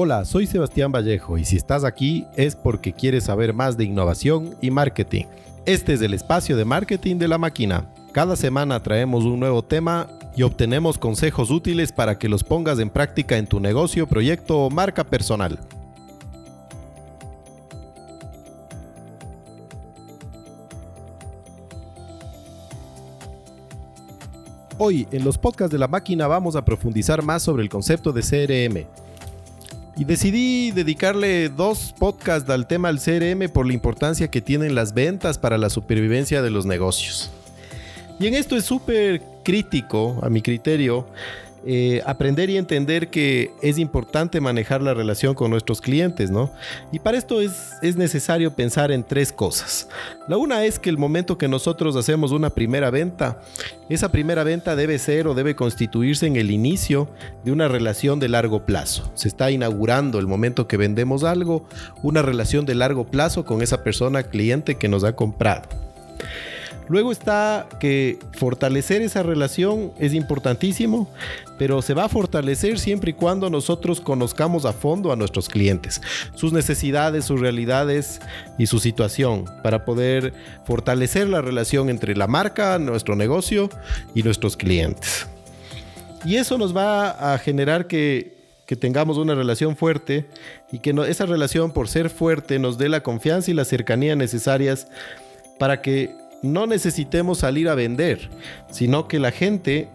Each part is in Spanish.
Hola, soy Sebastián Vallejo y si estás aquí es porque quieres saber más de innovación y marketing. Este es el espacio de marketing de la máquina. Cada semana traemos un nuevo tema y obtenemos consejos útiles para que los pongas en práctica en tu negocio, proyecto o marca personal. Hoy en los podcasts de la máquina vamos a profundizar más sobre el concepto de CRM. Y decidí dedicarle dos podcasts al tema del CRM por la importancia que tienen las ventas para la supervivencia de los negocios. Y en esto es súper crítico, a mi criterio, eh, aprender y entender que es importante manejar la relación con nuestros clientes, ¿no? Y para esto es, es necesario pensar en tres cosas. La una es que el momento que nosotros hacemos una primera venta, esa primera venta debe ser o debe constituirse en el inicio de una relación de largo plazo. Se está inaugurando el momento que vendemos algo, una relación de largo plazo con esa persona cliente que nos ha comprado. Luego está que fortalecer esa relación es importantísimo, pero se va a fortalecer siempre y cuando nosotros conozcamos a fondo a nuestros clientes, sus necesidades, sus realidades y su situación, para poder fortalecer la relación entre la marca, nuestro negocio y nuestros clientes. Y eso nos va a generar que que tengamos una relación fuerte y que esa relación por ser fuerte nos dé la confianza y la cercanía necesarias para que no necesitemos salir a vender, sino que la gente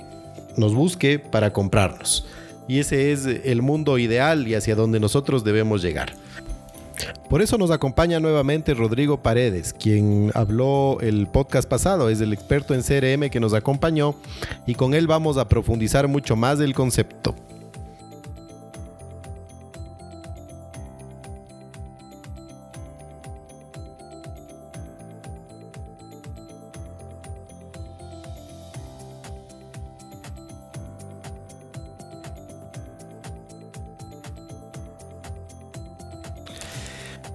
nos busque para comprarnos. Y ese es el mundo ideal y hacia donde nosotros debemos llegar. Por eso nos acompaña nuevamente Rodrigo Paredes, quien habló el podcast pasado, es el experto en CRM que nos acompañó y con él vamos a profundizar mucho más del concepto.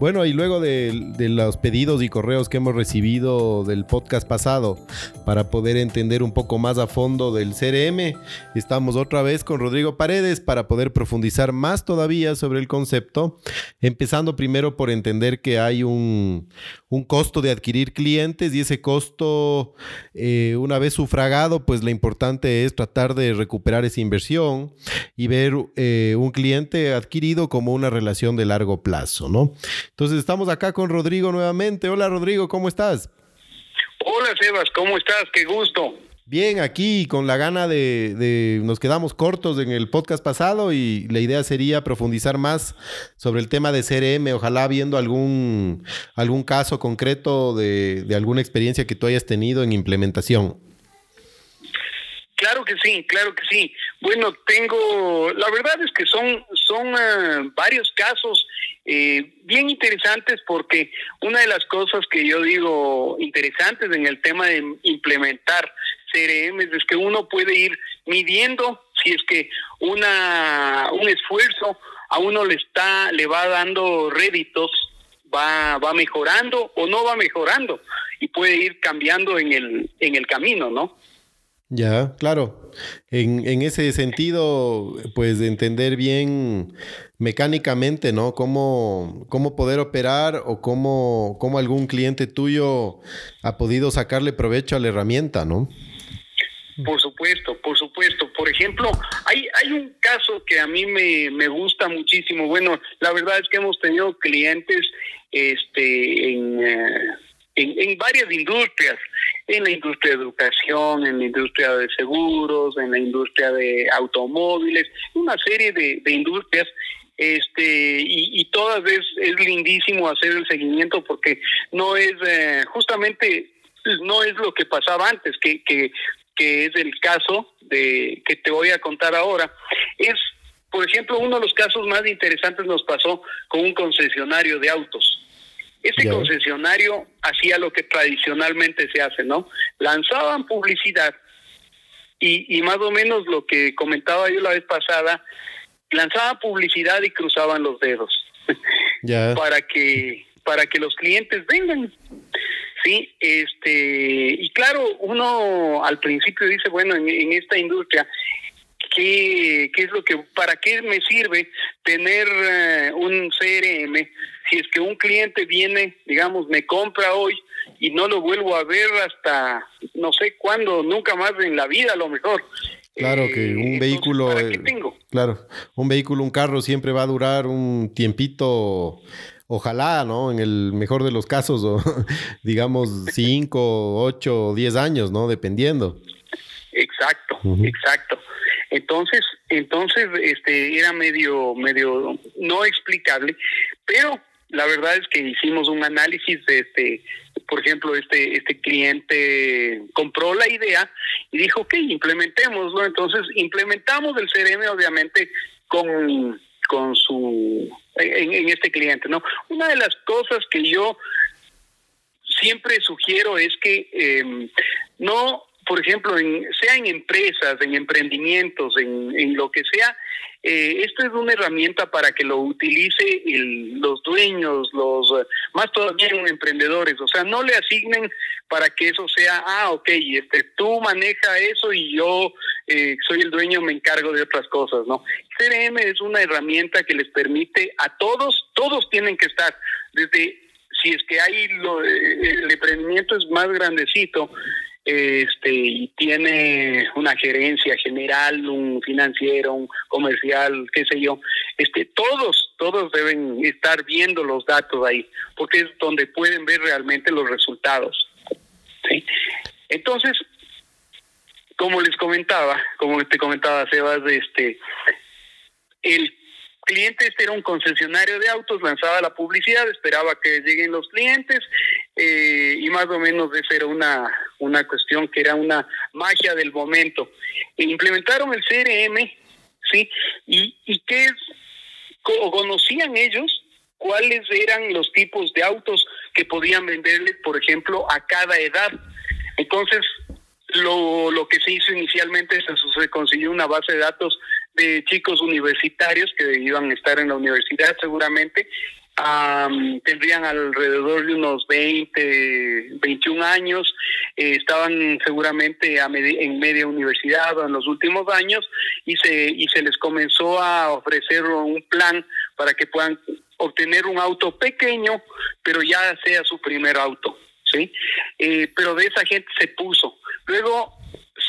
Bueno, y luego de, los pedidos y correos que hemos recibido del podcast pasado para poder entender un poco más a fondo del CRM, estamos otra vez con Rodrigo Paredes para poder profundizar más todavía sobre el concepto, empezando primero por entender que hay un, costo de adquirir clientes y ese costo, eh, una vez sufragado, pues lo importante es tratar de recuperar esa inversión y ver eh, un cliente adquirido como una relación de largo plazo, ¿no? Entonces estamos acá con Rodrigo nuevamente. Hola Rodrigo, ¿cómo estás? Hola Sebas, ¿cómo estás? Qué gusto. Bien, aquí con la gana de, nos quedamos cortos en el podcast pasado y la idea sería profundizar más sobre el tema de CRM, ojalá viendo algún, algún caso concreto de, de alguna experiencia que tú hayas tenido en implementación. Claro que sí, claro que sí. Bueno, tengo, la verdad es que son, son eh, varios casos eh, bien interesantes porque una de las cosas que yo digo interesantes en el tema de implementar CRM es que uno puede ir midiendo si es que una un esfuerzo a uno le está le va dando réditos va va mejorando o no va mejorando y puede ir cambiando en el en el camino no ya, claro. En, en, ese sentido, pues de entender bien mecánicamente, ¿no? Cómo, cómo poder operar o cómo, cómo algún cliente tuyo ha podido sacarle provecho a la herramienta, ¿no? Por supuesto, por supuesto. Por ejemplo, hay, hay un caso que a mí me, me gusta muchísimo. Bueno, la verdad es que hemos tenido clientes este, en... Eh, en, varias industrias, en la industria de educación, en la industria de seguros, en la industria de automóviles, una serie de, industrias este y, todas es, es, lindísimo hacer el seguimiento porque no es eh, justamente no es lo que pasaba antes que, que, que es el caso de que te voy a contar ahora. Es por ejemplo uno de los casos más interesantes nos pasó con un concesionario de autos. Ese concesionario hacía lo que tradicionalmente se hace, ¿no? Lanzaban publicidad y, y más o menos lo que comentaba yo la vez pasada, lanzaban publicidad y cruzaban los dedos para que para que los clientes vengan. Sí, este, y claro, uno al principio dice, bueno, en, esta industria, qué, qué es lo que, para qué me sirve tener eh, un CRM si es que un cliente viene, digamos, me compra hoy y no lo vuelvo a ver hasta no sé cuándo, nunca más en la vida a lo mejor. Claro que un Eh, vehículo, entonces, ¿para qué eh, tengo? claro, un vehículo, un carro siempre va a durar un tiempito, ojalá, ¿no? En el mejor de los casos, o digamos 5, 8, 10 años, ¿no? Dependiendo. Exacto, exacto. Entonces, entonces, este, era medio, medio no explicable, pero la verdad es que hicimos un análisis de este, por ejemplo, este, este cliente compró la idea y dijo, ok, implementémoslo. Entonces, implementamos el CRM, obviamente, con, con su, en, este cliente, ¿no? Una de las cosas que yo siempre sugiero es que eh, no, por ejemplo, en, sea en empresas, en emprendimientos, en, en lo que sea, eh, esto es una herramienta para que lo utilice el, los dueños, los eh, más todavía los emprendedores, o sea, no le asignen para que eso sea, ah, ok, este, tú maneja eso y yo eh, soy el dueño, me encargo de otras cosas, ¿no? CRM es una herramienta que les permite a todos, todos tienen que estar, desde si es que hay lo, eh, el emprendimiento es más grandecito este y tiene una gerencia general, un financiero, un comercial, qué sé yo, este todos todos deben estar viendo los datos ahí, porque es donde pueden ver realmente los resultados. ¿sí? Entonces, como les comentaba, como te comentaba Sebas, este el cliente este era un concesionario de autos, lanzaba la publicidad, esperaba que lleguen los clientes eh, y más o menos esa era una, una cuestión que era una magia del momento. E implementaron el CRM, ¿sí? ¿Y, y qué es? Co- ¿Conocían ellos cuáles eran los tipos de autos que podían venderles, por ejemplo, a cada edad? Entonces, lo, lo que se hizo inicialmente se, se consiguió una base de datos de chicos universitarios que iban a estar en la universidad seguramente. Am, tendrían alrededor de unos 20, 21 años, eh, estaban seguramente a medi- en media universidad o en los últimos años y se, y se les comenzó a ofrecer un plan para que puedan obtener un auto pequeño, pero ya sea su primer auto, ¿sí? Eh, pero de esa gente se puso. Luego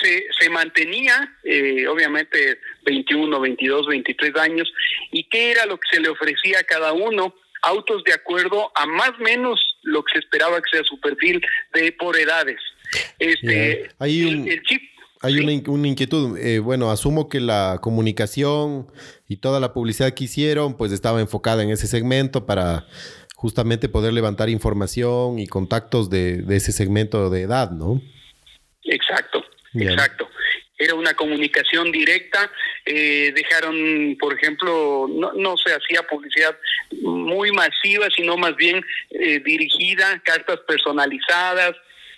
se, se mantenía, eh, obviamente, 21, 22, 23 años, y qué era lo que se le ofrecía a cada uno, autos de acuerdo a más o menos lo que se esperaba que sea su perfil de por edades. Este. Hay un- el chip Hay Sí. una, in- una inquietud. Eh, bueno, asumo que la comunicación y toda la publicidad que hicieron, pues estaba enfocada en ese segmento para justamente poder levantar información y contactos de, de ese segmento de edad, ¿no? Exacto, Bien. exacto. Era una comunicación directa. eh, dejaron, por ejemplo, no, no se hacía publicidad muy masiva, sino más bien eh, dirigida, cartas personalizadas.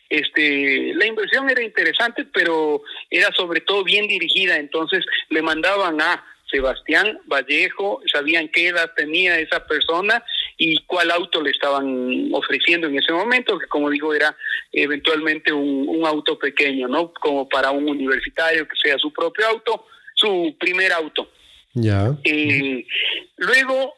Este, la inversión era interesante, pero era sobre todo bien dirigida. Entonces le mandaban a Sebastián Vallejo, sabían qué edad tenía esa persona y cuál auto le estaban ofreciendo en ese momento, que como digo era eventualmente un, un auto pequeño, ¿no? Como para un universitario que sea su propio auto, su primer auto. Ya. Eh, luego,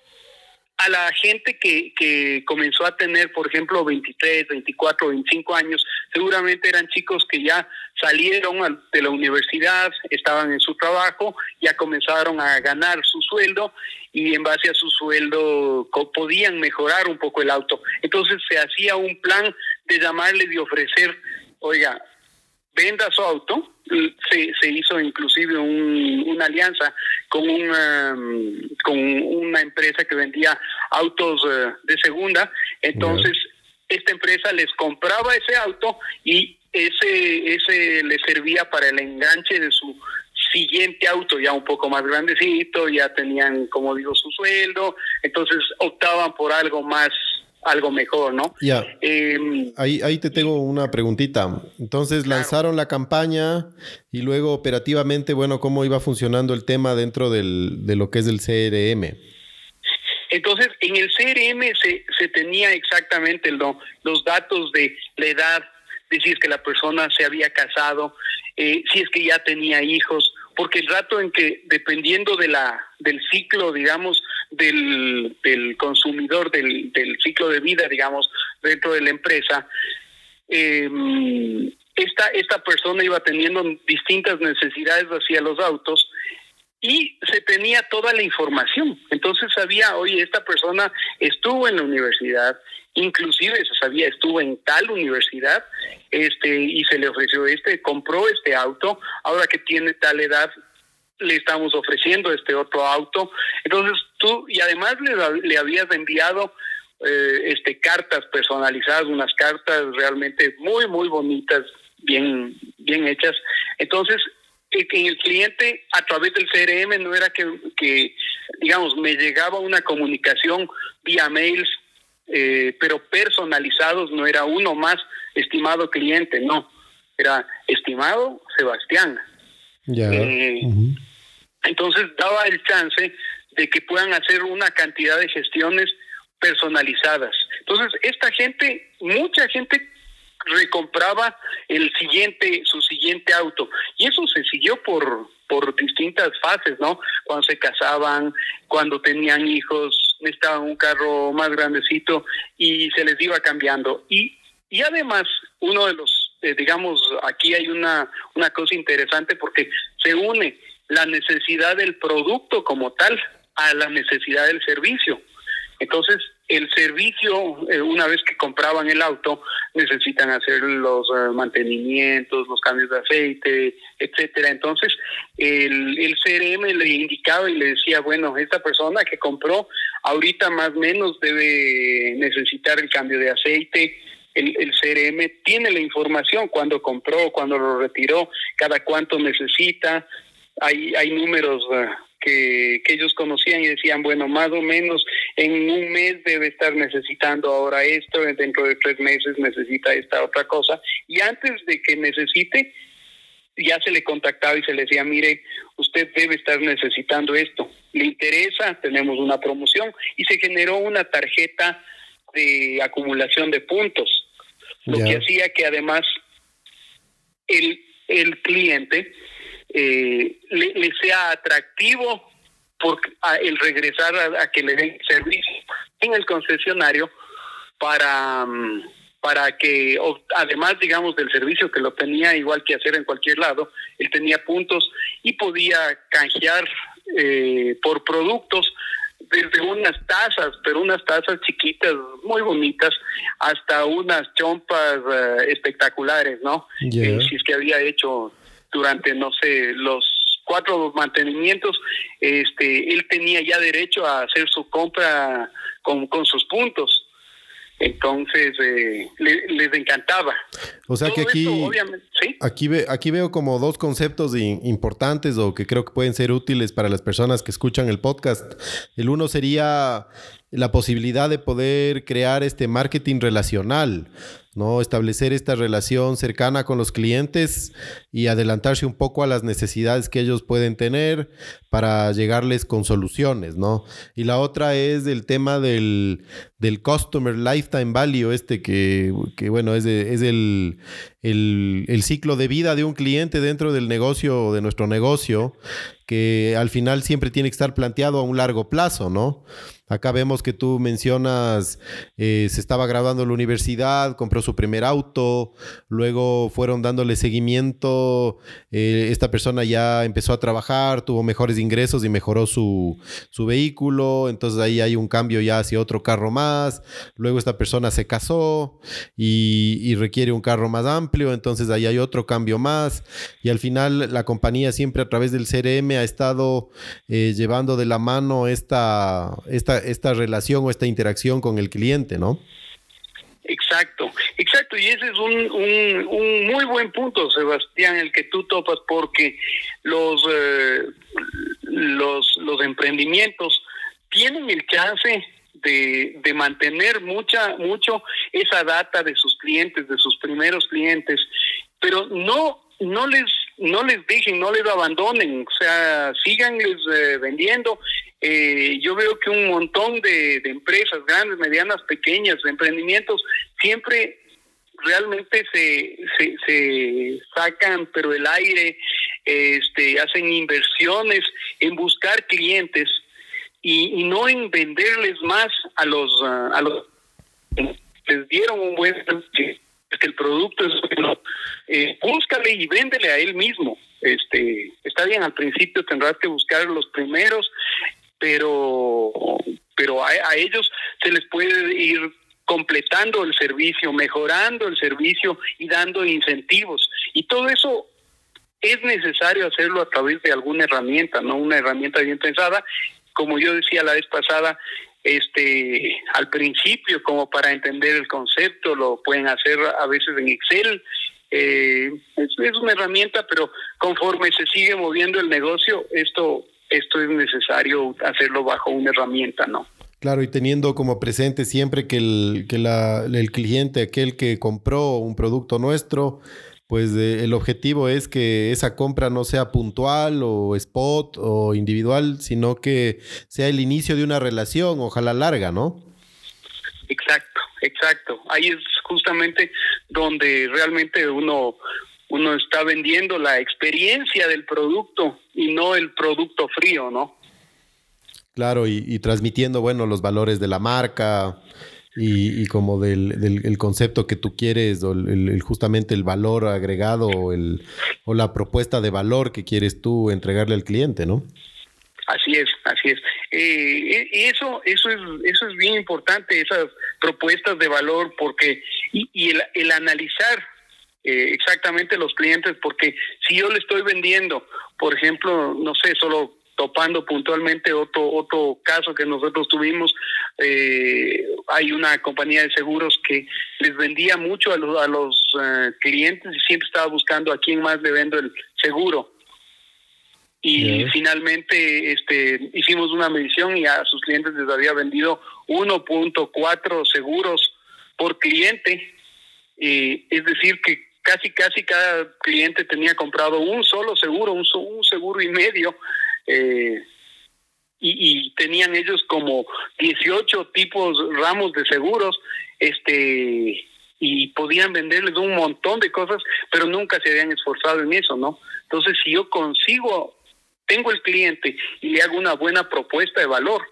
a la gente que, que comenzó a tener, por ejemplo, 23, 24, 25 años, seguramente eran chicos que ya salieron al- de la universidad, estaban en su trabajo, ya comenzaron a ganar su sueldo y en base a su sueldo podían mejorar un poco el auto. Entonces se hacía un plan de llamarle, de ofrecer, oiga, venda su auto. Se, se hizo inclusive un- una alianza con una, con una empresa que vendía autos eh, de segunda. Entonces, esta empresa les compraba ese auto y ese, ese les servía para el enganche de su siguiente auto ya un poco más grandecito, ya tenían, como digo, su sueldo, entonces optaban por algo más, algo mejor, ¿no? Ya. Eh, Ahí, ahí te tengo una preguntita. Entonces Claro. lanzaron la campaña y luego operativamente, bueno, ¿cómo iba funcionando el tema dentro del, de lo que es el CRM? Entonces, en el CRM se, se tenía exactamente lo- los datos de la edad, de si es que la persona se había casado, eh, si es que ya tenía hijos porque el rato en que dependiendo de la del ciclo, digamos, del, del consumidor, del, del ciclo de vida, digamos, dentro de la empresa, eh, esta, esta persona iba teniendo distintas necesidades hacia los autos y se tenía toda la información. Entonces sabía, oye, esta persona estuvo en la universidad, inclusive se sabía, estuvo en tal universidad, este, y se le ofreció este, compró este auto, ahora que tiene tal edad, le estamos ofreciendo este otro auto. Entonces tú, y además le, le habías enviado eh, este cartas personalizadas, unas cartas realmente muy, muy bonitas, bien, bien hechas. Entonces, que el cliente a través del CRM no era que, que digamos, me llegaba una comunicación vía mails, eh, pero personalizados, no era uno más, estimado cliente, no, era estimado Sebastián. Eh, entonces daba el chance de que puedan hacer una cantidad de gestiones personalizadas. Entonces, esta gente, mucha gente recompraba el siguiente, su siguiente auto. Y eso se siguió por, por distintas fases, ¿no? Cuando se casaban, cuando tenían hijos, necesitaban un carro más grandecito y se les iba cambiando. Y, y además, uno de los, eh, digamos, aquí hay una, una cosa interesante porque se une la necesidad del producto como tal a la necesidad del servicio. Entonces, el servicio, eh, una vez que compraban el auto, necesitan hacer los eh, mantenimientos, los cambios de aceite, etcétera. Entonces, el, el CRM le indicaba y le decía, bueno, esta persona que compró ahorita más o menos debe necesitar el cambio de aceite, el, el, CRM tiene la información cuando compró, cuando lo retiró, cada cuánto necesita. Hay, hay números eh, que, ellos conocían y decían, bueno, más o menos en un mes debe estar necesitando ahora esto, dentro de tres meses necesita esta otra cosa, y antes de que necesite, ya se le contactaba y se le decía, mire, usted debe estar necesitando esto, le interesa, tenemos una promoción, y se generó una tarjeta de acumulación de puntos, lo que hacía que además el, el cliente eh, le, sea atractivo por, el regresar a, que le den servicio en el concesionario para, mm, para que, además, digamos, del servicio que lo tenía igual que hacer en cualquier lado, él tenía puntos y podía canjear eh, por productos desde unas tazas, pero unas tazas chiquitas, muy bonitas, hasta unas chompas eh, espectaculares, ¿no? Eh, si es que había hecho durante, no sé, los cuatro mantenimientos, este, él tenía ya derecho a hacer su compra con, con sus puntos. Entonces, eh, les encantaba. O sea que aquí, aquí, ve, aquí veo como dos conceptos importantes o que creo que pueden ser útiles para las personas que escuchan el podcast. El uno sería la posibilidad de poder crear este marketing relacional. ¿no? Establecer esta relación cercana con los clientes y adelantarse un poco a las necesidades que ellos pueden tener para llegarles con soluciones, ¿no? Y la otra es el tema del, del Customer Lifetime Value, este que, que bueno, es, es el, el, ciclo de vida de un cliente dentro del negocio, de nuestro negocio, que al final siempre tiene que estar planteado a un largo plazo, ¿no? Acá vemos que tú mencionas, eh, se estaba graduando en la universidad, compró su primer auto, luego fueron dándole seguimiento, eh, esta persona ya empezó a trabajar, tuvo mejores ingresos y mejoró su, vehículo, entonces ahí hay un cambio ya hacia otro carro más, luego esta persona se casó y, requiere un carro más amplio, entonces ahí hay otro cambio más y al final la compañía siempre a través del CRM ha estado eh, llevando de la mano esta, esta esta, relación o esta interacción con el cliente, ¿no? Exacto, exacto, y ese es un, un, muy buen punto, Sebastián, el que tú topas, porque los, eh, los, los emprendimientos tienen el chance de, de, mantener mucha, mucho esa data de sus clientes, de sus primeros clientes, pero no, no les no les dejen, no les abandonen, o sea, síganles eh, vendiendo. Eh, yo veo que un montón de, empresas, grandes, medianas, pequeñas, de emprendimientos, siempre realmente se, se, sacan, pero el aire, este, hacen inversiones en buscar clientes y, no en venderles más a los, a los les dieron un buen que el producto es bueno, eh, búscale y véndele a él mismo. Este, está bien, al principio tendrás que buscar los primeros, pero, pero a ellos se les puede ir completando el servicio, mejorando el servicio y dando incentivos. Y todo eso es necesario hacerlo a través de alguna herramienta, no una herramienta bien pensada. Como yo decía la vez pasada, este al principio como para entender el concepto lo pueden hacer a veces en Excel. Eh, es, una herramienta pero conforme se sigue moviendo el negocio esto esto es necesario hacerlo bajo una herramienta no Claro, y teniendo como presente siempre que el, que la, el cliente, aquel que compró un producto nuestro, pues el objetivo es que esa compra no sea puntual o spot o individual, sino que sea el inicio de una relación, ojalá larga, ¿no? Exacto, exacto. Ahí es justamente donde realmente uno uno está vendiendo la experiencia del producto y no el producto frío, ¿no? Claro, y, transmitiendo, bueno, los valores de la marca y, como del, concepto que tú quieres, o el, justamente el valor agregado o, el, o la propuesta de valor que quieres tú entregarle al cliente, ¿no? Así es, así es. Eh, y eso, eso es, eso es bien importante, esas propuestas de valor, porque y, y el, el analizar eh, exactamente los clientes, porque si yo le estoy vendiendo, por ejemplo, no sé, solo topando puntualmente otro otro caso que nosotros tuvimos eh, hay una compañía de seguros que les vendía mucho a los a los eh, clientes y siempre estaba buscando a quién más le vendo el seguro. Y finalmente este hicimos una medición y a sus clientes les había vendido 1.4 seguros por cliente. Eh, es decir que casi casi cada cliente tenía comprado un solo seguro un, un seguro y medio eh, y, tenían ellos como 18 tipos, ramos de seguros, este y podían venderles un montón de cosas, pero nunca se habían esforzado en eso, ¿no? Entonces, si yo consigo, tengo el cliente y le hago una buena propuesta de valor,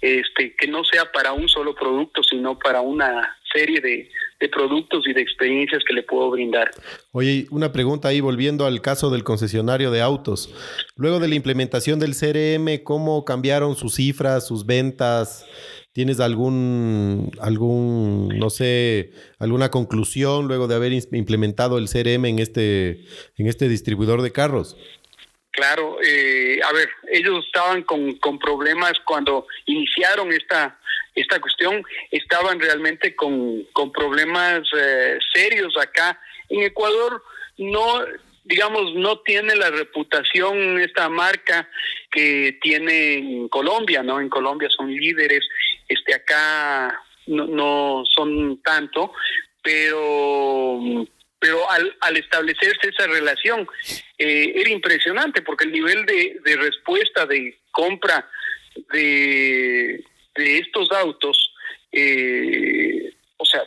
este, que no sea para un solo producto, sino para una serie de, productos y de experiencias que le puedo brindar. Oye, una pregunta ahí, volviendo al caso del concesionario de autos. Luego de la implementación del CRM, ¿cómo cambiaron sus cifras, sus ventas? ¿Tienes algún, algún, no sé, alguna conclusión luego de haber implementado el CRM en este, en este distribuidor de carros? Claro, eh, a ver, ellos estaban con, con problemas cuando iniciaron esta, esta cuestión, estaban realmente con, con problemas eh, serios acá. En Ecuador no, digamos, no tiene la reputación esta marca que tiene en Colombia, ¿no? En Colombia son líderes, este acá no, no son tanto, pero pero al, establecerse esa relación eh, era impresionante porque el nivel de, de respuesta de compra de, de estos autos, eh, o sea,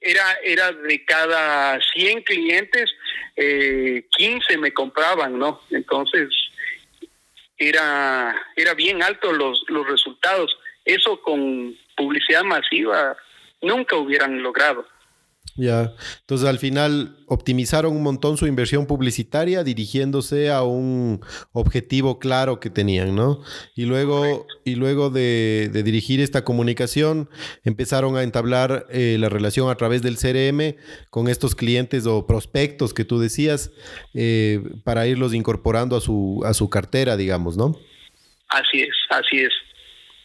era, era de cada 100 clientes, eh, 15 me compraban, ¿no? Entonces, era, era bien alto los, los resultados. Eso con publicidad masiva nunca hubieran logrado. Ya, entonces al final optimizaron un montón su inversión publicitaria dirigiéndose a un objetivo claro que tenían, ¿no? Y luego, y luego de, dirigir esta comunicación, empezaron a entablar eh, la relación a través del CRM con estos clientes o prospectos que tú decías eh, para irlos incorporando a su, a su cartera, digamos, ¿no? Así es, así es.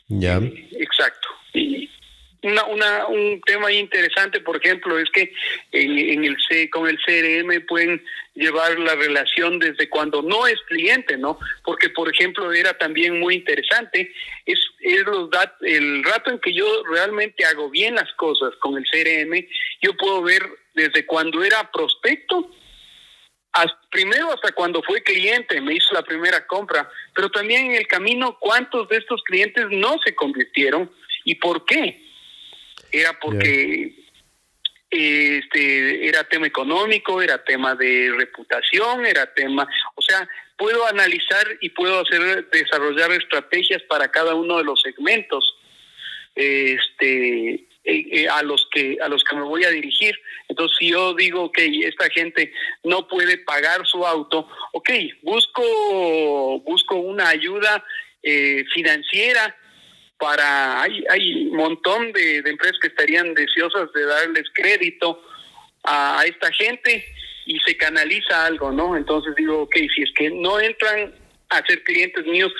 Ya. exacto. Y, una, una, un tema interesante, por ejemplo, es que en, el C, con el CRM pueden llevar la relación desde cuando no es cliente, ¿no? Porque, por ejemplo, era también muy interesante, es, los dat el rato en que yo realmente hago bien las cosas con el CRM, yo puedo ver desde cuando era prospecto, hasta, primero hasta cuando fue cliente, me hizo la primera compra, pero también en el camino cuántos de estos clientes no se convirtieron y por qué era porque este, era tema económico, era tema de reputación, era tema, o sea, puedo analizar y puedo hacer desarrollar estrategias para cada uno de los segmentos este eh, eh, a los que a los que me voy a dirigir. Entonces si yo digo que esta gente no puede pagar su auto ok busco busco una ayuda eh, financiera para hay hay montón de, empresas que estarían deseosas de darles crédito a, esta gente y se canaliza algo no entonces digo ok si es que no entran a ser clientes míos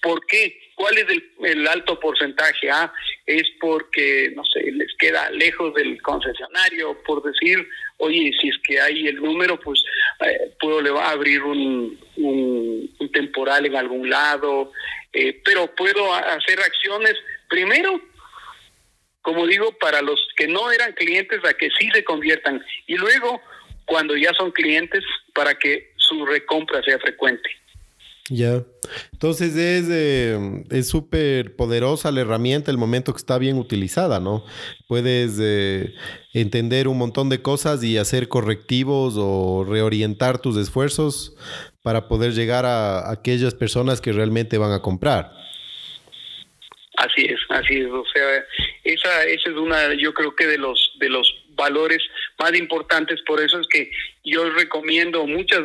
¿Por qué? ¿Cuál es el, alto porcentaje? Ah, es porque, no sé, les queda lejos del concesionario, por decir, oye, si es que hay el número, pues eh, puedo le va a abrir un, un, temporal en algún lado, eh, pero puedo hacer acciones primero, como digo, para los que no eran clientes, a que sí se conviertan, y luego, cuando ya son clientes, para que su recompra sea frecuente. Ya. Entonces es eh, súper poderosa la herramienta el momento que está bien utilizada, ¿no? Puedes eh, entender un montón de cosas y hacer correctivos o reorientar tus esfuerzos para poder llegar a, aquellas personas que realmente van a comprar. Así es, así es. O sea, esa, esa es una, yo creo que de los de los valores más importantes. Por eso es que yo recomiendo muchas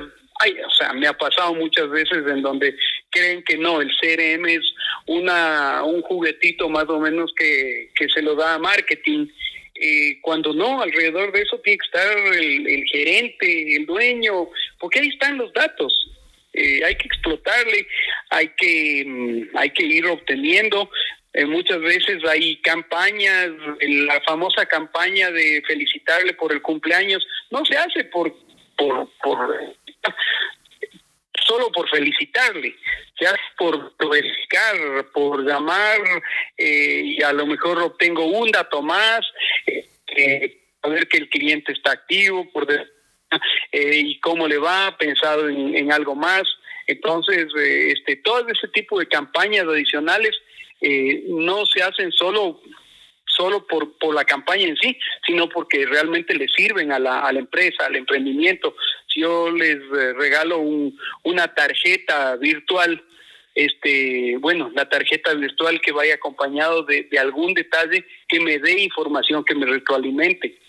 o sea, me ha pasado muchas veces en donde creen que no, el CRM es una un juguetito más o menos que, que se lo da a marketing. Eh, cuando no, alrededor de eso tiene que estar el, gerente, el dueño, porque ahí están los datos. Eh, hay que explotarle, hay que, mm, hay que ir obteniendo. Eh, muchas veces hay campañas, la famosa campaña de felicitarle por el cumpleaños, no se hace por, por, por solo por felicitarle, ya por verificar, por llamar eh, y a lo mejor obtengo un dato más, eh, a ver que el cliente está activo, por eh, y cómo le va, pensado en, algo más. Entonces, este, todo ese tipo de campañas adicionales no se hacen solo solo por, por la campaña en sí, sino porque realmente le sirven a la, a la empresa, al emprendimiento. Si yo les eh, regalo un, una tarjeta virtual, este, bueno, la tarjeta virtual que vaya acompañado de, de algún detalle que me dé información, que me retroalimente.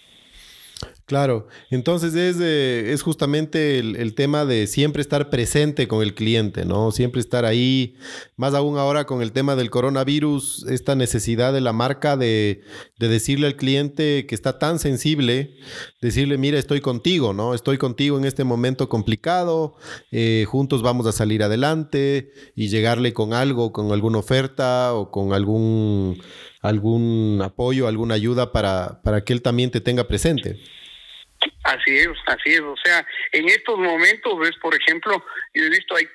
Claro, entonces es, es justamente el, tema de siempre estar presente con el cliente, ¿no? Siempre estar ahí, más aún ahora con el tema del coronavirus, esta necesidad de la marca de, decirle al cliente que está tan sensible, decirle, mira, estoy contigo, ¿no? Estoy contigo en este momento complicado, eh, juntos vamos a salir adelante y llegarle con algo, con alguna oferta o con algún, algún apoyo, alguna ayuda para, para que él también te tenga presente. Así es, así es. O sea, en estos momentos, ves, por ejemplo, yo he visto, hay,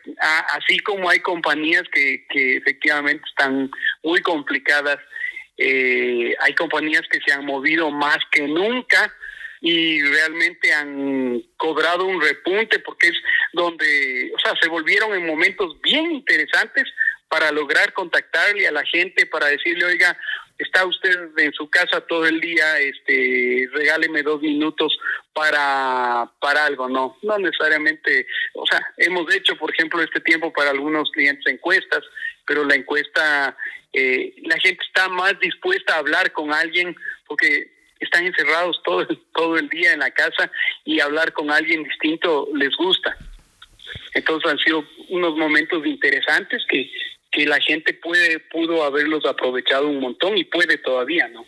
así como hay compañías que, que efectivamente están muy complicadas, eh, hay compañías que se han movido más que nunca y realmente han cobrado un repunte porque es donde, o sea, se volvieron en momentos bien interesantes para lograr contactarle a la gente, para decirle, oiga, está usted en su casa todo el día, este, regáleme dos minutos para, para algo, no, no necesariamente, o sea, hemos hecho, por ejemplo, este tiempo para algunos clientes encuestas, pero la encuesta, eh, la gente está más dispuesta a hablar con alguien porque están encerrados todo, todo el día en la casa y hablar con alguien distinto les gusta. Entonces han sido unos momentos interesantes que, que la gente puede pudo haberlos aprovechado un montón y puede todavía, ¿no?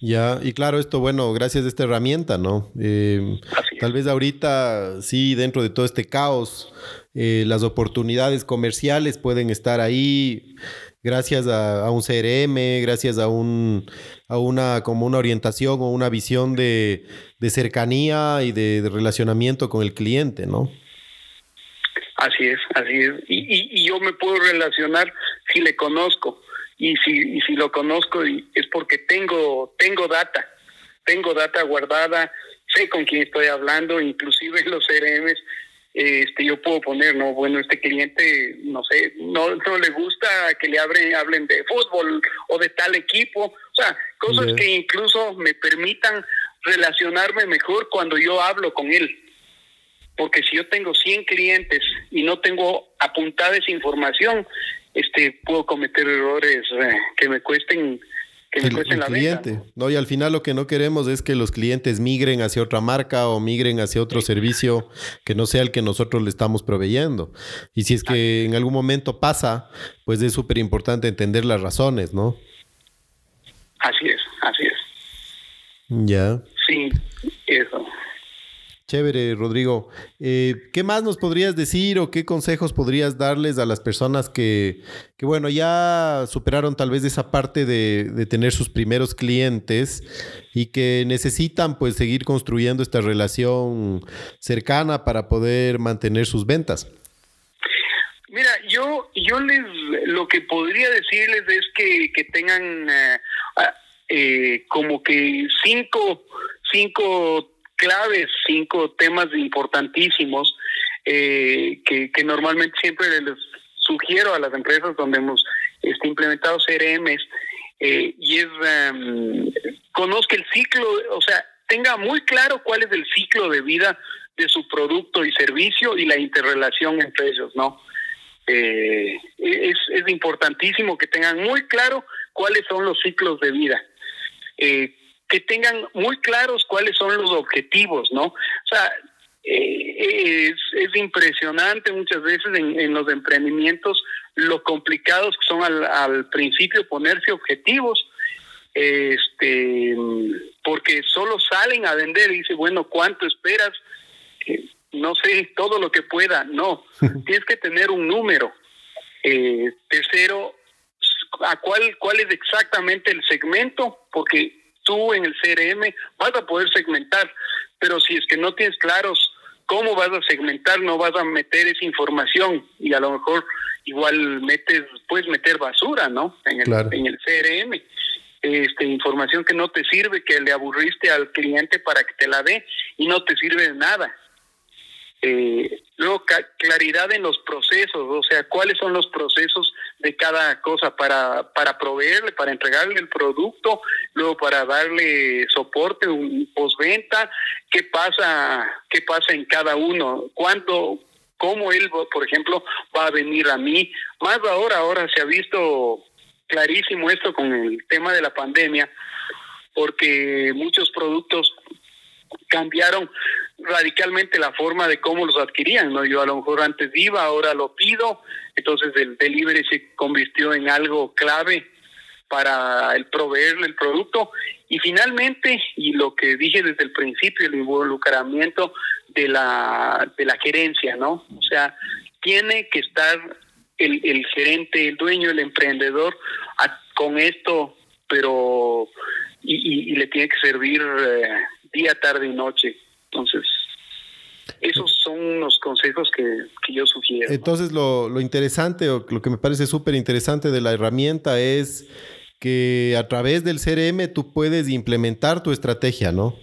Ya, y claro, esto, bueno, gracias a esta herramienta, ¿no? Eh, tal vez ahorita, sí, dentro de todo este caos, eh, las oportunidades comerciales pueden estar ahí gracias a, un CRM, gracias a un a una como una orientación o una visión de, cercanía y de relacionamiento con el cliente, ¿no? Así es, así es. Y, y, yo me puedo relacionar si le conozco. Y si, y si lo conozco es porque tengo, tengo data. Tengo data guardada, sé con quién estoy hablando, inclusive en los CRMs este yo puedo poner no bueno este cliente no sé no no le gusta que le hablen hablen de fútbol o de tal equipo o sea cosas que incluso me permitan relacionarme mejor cuando yo hablo con él. Porque si yo tengo 100 clientes y no tengo apuntada esa información, este puedo cometer errores eh, que me cuesten que me cuesten la cliente. No, y al final lo que no queremos es que los clientes migren hacia otra marca o migren hacia otro servicio que no sea el que nosotros le estamos proveyendo. Y si es que en algún momento pasa, pues es súper importante entender las razones, ¿no? Así es, así es. Ya. Sí, eso. Chévere, Rodrigo. Eh, ¿Qué más nos podrías decir o qué consejos podrías darles a las personas que, que bueno, ya superaron tal vez esa parte de, de, tener sus primeros clientes y que necesitan pues seguir construyendo esta relación cercana para poder mantener sus ventas? Mira, yo, yo les, lo que podría decirles es que, que tengan eh, eh, como que cinco, cinco claves, cinco temas importantísimos eh, que, normalmente siempre les sugiero a las empresas donde hemos este, implementado CRMs eh, y es um, conozca el ciclo, o sea, tenga muy claro cuál es el ciclo de vida de su producto y servicio y la interrelación entre ellos, ¿no? Eh, es, es importantísimo que tengan muy claro cuáles son los ciclos de vida. Eh, que tengan muy claros cuáles son los objetivos, ¿no? O sea, eh, es, es, impresionante muchas veces en, en, los emprendimientos lo complicados que son al, al principio ponerse objetivos, este, porque solo salen a vender y dice, bueno, ¿cuánto esperas? Eh, no sé, todo lo que pueda, no, tienes que tener un número. Eh, tercero, ¿a cuál, cuál es exactamente el segmento? Porque tú en el CRM vas a poder segmentar, pero si es que no tienes claros cómo vas a segmentar, no vas a meter esa información y a lo mejor igual metes, puedes meter basura, ¿no? En el, en el CRM. Este, información que no te sirve, que le aburriste al cliente para que te la dé y no te sirve de nada. Eh, luego, claridad en los procesos, o sea, cuáles son los procesos de cada cosa para, para proveerle, para entregarle el producto, luego para darle soporte, un postventa, qué pasa, qué pasa en cada uno, cuánto, cómo él, por ejemplo, va a venir a mí. Más ahora, ahora se ha visto clarísimo esto con el tema de la pandemia, porque muchos productos cambiaron radicalmente la forma de cómo los adquirían, ¿no? Yo a lo mejor antes iba, ahora lo pido, entonces el delivery se convirtió en algo clave para el proveerle el producto. Y finalmente y lo que dije desde el principio el involucramiento de la de la gerencia no o sea tiene que estar el, el gerente el dueño el emprendedor con esto pero y, y, y, le tiene que servir eh, día tarde y noche entonces esos son los consejos que, que yo sugiero. Entonces, lo, lo, interesante o lo que me parece súper interesante de la herramienta es que a través del CRM tú puedes implementar tu estrategia, ¿no?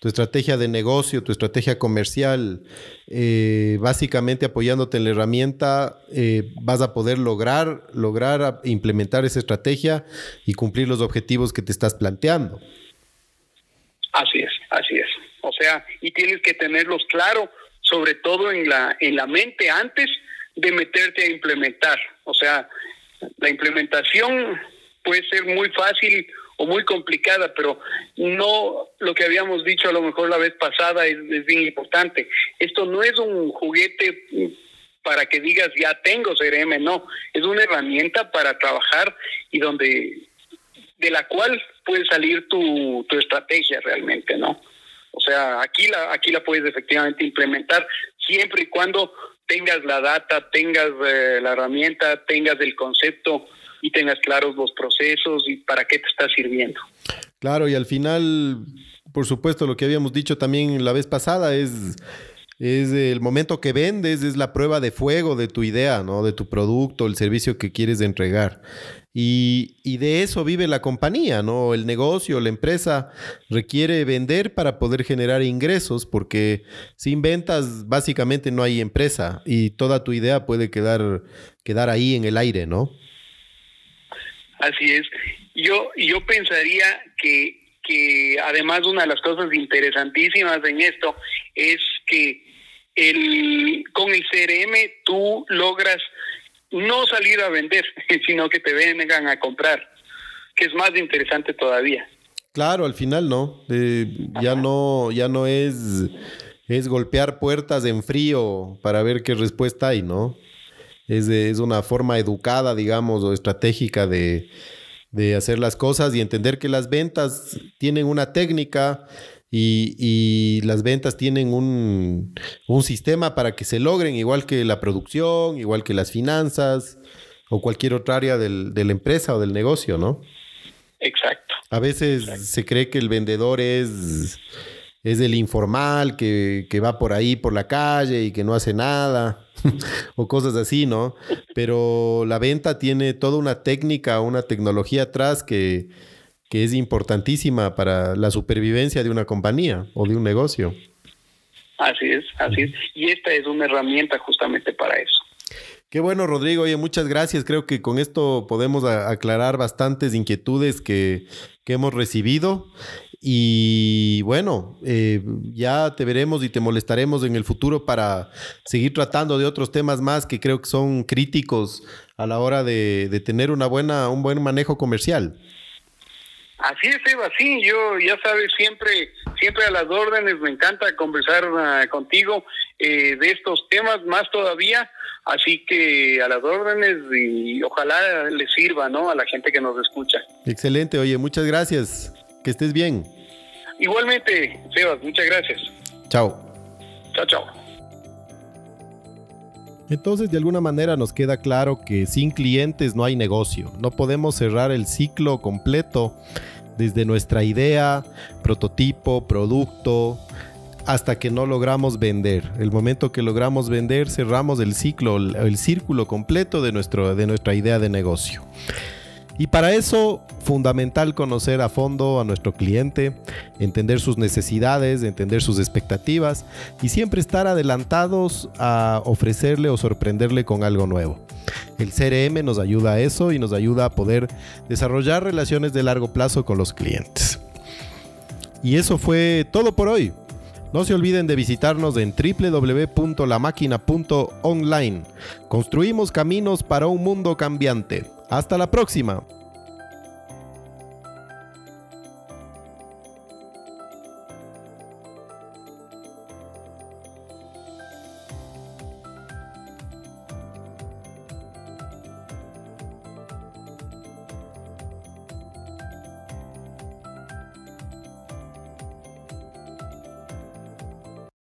Tu estrategia de negocio, tu estrategia comercial, eh, básicamente apoyándote en la herramienta, eh, vas a poder lograr, lograr implementar esa estrategia y cumplir los objetivos que te estás planteando. Así es, así es. O sea, y tienes que tenerlos claro, sobre todo en la, en la mente antes de meterte a implementar. O sea, la implementación puede ser muy fácil o muy complicada, pero no lo que habíamos dicho a lo mejor la vez pasada es, es bien importante. Esto no es un juguete para que digas ya tengo CRM, no, es una herramienta para trabajar y donde de la cual puede salir tu, tu estrategia realmente, ¿no? O sea, aquí la, aquí la puedes efectivamente implementar siempre y cuando tengas la data, tengas eh, la herramienta, tengas el concepto y tengas claros los procesos y para qué te está sirviendo. Claro, y al final, por supuesto, lo que habíamos dicho también la vez pasada es es el momento que vendes, es la prueba de fuego de tu idea, ¿no? De tu producto, el servicio que quieres entregar. Y, y, de eso vive la compañía, ¿no? El negocio, la empresa requiere vender para poder generar ingresos, porque sin ventas básicamente no hay empresa y toda tu idea puede quedar, quedar ahí en el aire, ¿no? Así es. Yo, yo pensaría que que además una de las cosas interesantísimas en esto es que el, con el CRM tú logras no salir a vender, sino que te vengan a comprar, que es más interesante todavía. Claro, al final no, eh, ya no, ya no es, es golpear puertas en frío para ver qué respuesta hay, ¿no? Es, es una forma educada, digamos, o estratégica de, de hacer las cosas y entender que las ventas tienen una técnica y, las ventas tienen un, sistema para que se logren, igual que la producción, igual que las finanzas o cualquier otra área del, de la empresa o del negocio, ¿no? Exacto. A veces se cree que el vendedor es, es el informal, que, que va por ahí, por la calle y que no hace nada. o cosas así, ¿no? Pero la venta tiene toda una técnica, una tecnología atrás que, que es importantísima para la supervivencia de una compañía o de un negocio. Así es, así es. Y esta es una herramienta justamente para eso. Qué bueno, Rodrigo. Oye, muchas gracias. Creo que con esto podemos aclarar bastantes inquietudes que, que hemos recibido. Y bueno, eh, ya te veremos y te molestaremos en el futuro para seguir tratando de otros temas más que creo que son críticos a la hora de, tener una buena, un buen manejo comercial. Así es, Eva, sí, yo ya sabes, siempre, siempre a las órdenes, me encanta conversar ah, contigo eh, de estos temas, más todavía, así que a las órdenes y ojalá les sirva, ¿no? A la gente que nos escucha. Excelente, oye, muchas gracias. Que estés bien. Igualmente, Sebas, muchas gracias. Chao. Chao, chao. Entonces, de alguna manera nos queda claro que sin clientes no hay negocio. No podemos cerrar el ciclo completo desde nuestra idea, prototipo, producto, hasta que no logramos vender. El momento que logramos vender, cerramos el ciclo, el círculo completo de, nuestro, de nuestra idea de negocio. Y para eso, fundamental conocer a fondo a nuestro cliente, entender sus necesidades, entender sus expectativas y siempre estar adelantados a ofrecerle o sorprenderle con algo nuevo. El CRM nos ayuda a eso y nos ayuda a poder desarrollar relaciones de largo plazo con los clientes. Y eso fue todo por hoy. No se olviden de visitarnos en www.lamáquina.online. Construimos caminos para un mundo cambiante. Hasta la próxima.